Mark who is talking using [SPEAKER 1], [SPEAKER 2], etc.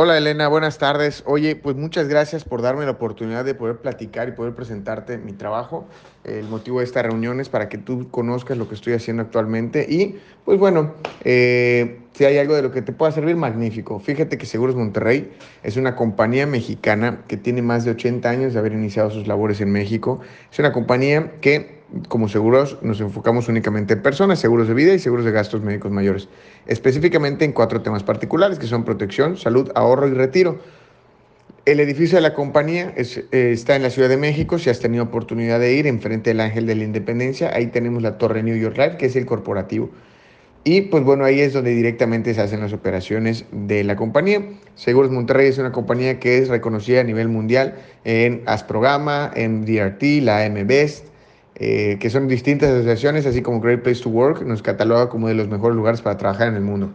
[SPEAKER 1] Hola Elena, buenas tardes. Oye, pues muchas gracias por darme la oportunidad de poder platicar y poder presentarte mi trabajo. El motivo de esta reunión es para que tú conozcas lo que estoy haciendo actualmente y pues bueno, eh, si hay algo de lo que te pueda servir, magnífico. Fíjate que Seguros Monterrey es una compañía mexicana que tiene más de 80 años de haber iniciado sus labores en México. Es una compañía que como seguros nos enfocamos únicamente en personas, seguros de vida y seguros de gastos médicos mayores, específicamente en cuatro temas particulares que son protección, salud, ahorro y retiro. El edificio de la compañía es, eh, está en la Ciudad de México, si has tenido oportunidad de ir enfrente del Ángel de la Independencia, ahí tenemos la Torre New York Life, que es el corporativo. Y pues bueno, ahí es donde directamente se hacen las operaciones de la compañía. Seguros Monterrey es una compañía que es reconocida a nivel mundial en Asprogama, en DRT, la MBEST, eh, que son distintas asociaciones, así como Great Place to Work, nos cataloga como de los mejores lugares para trabajar en el mundo.